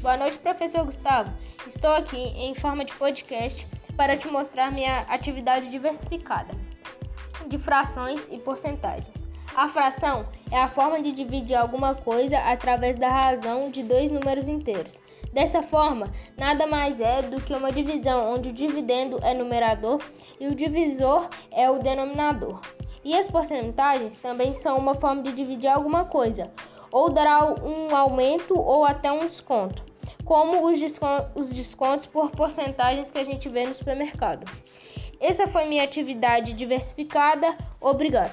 Boa noite, professor Gustavo. Estou aqui em forma de podcast para te mostrar minha atividade diversificada de frações e porcentagens. A fração é a forma de dividir alguma coisa através da razão de dois números inteiros. Dessa forma, nada mais é do que uma divisão onde o dividendo é numerador e o divisor é o denominador. E as porcentagens também são uma forma de dividir alguma coisa, ou dará um aumento ou até um desconto, como os, os descontos por porcentagens que a gente vê no supermercado. Essa foi minha atividade diversificada. Obrigado.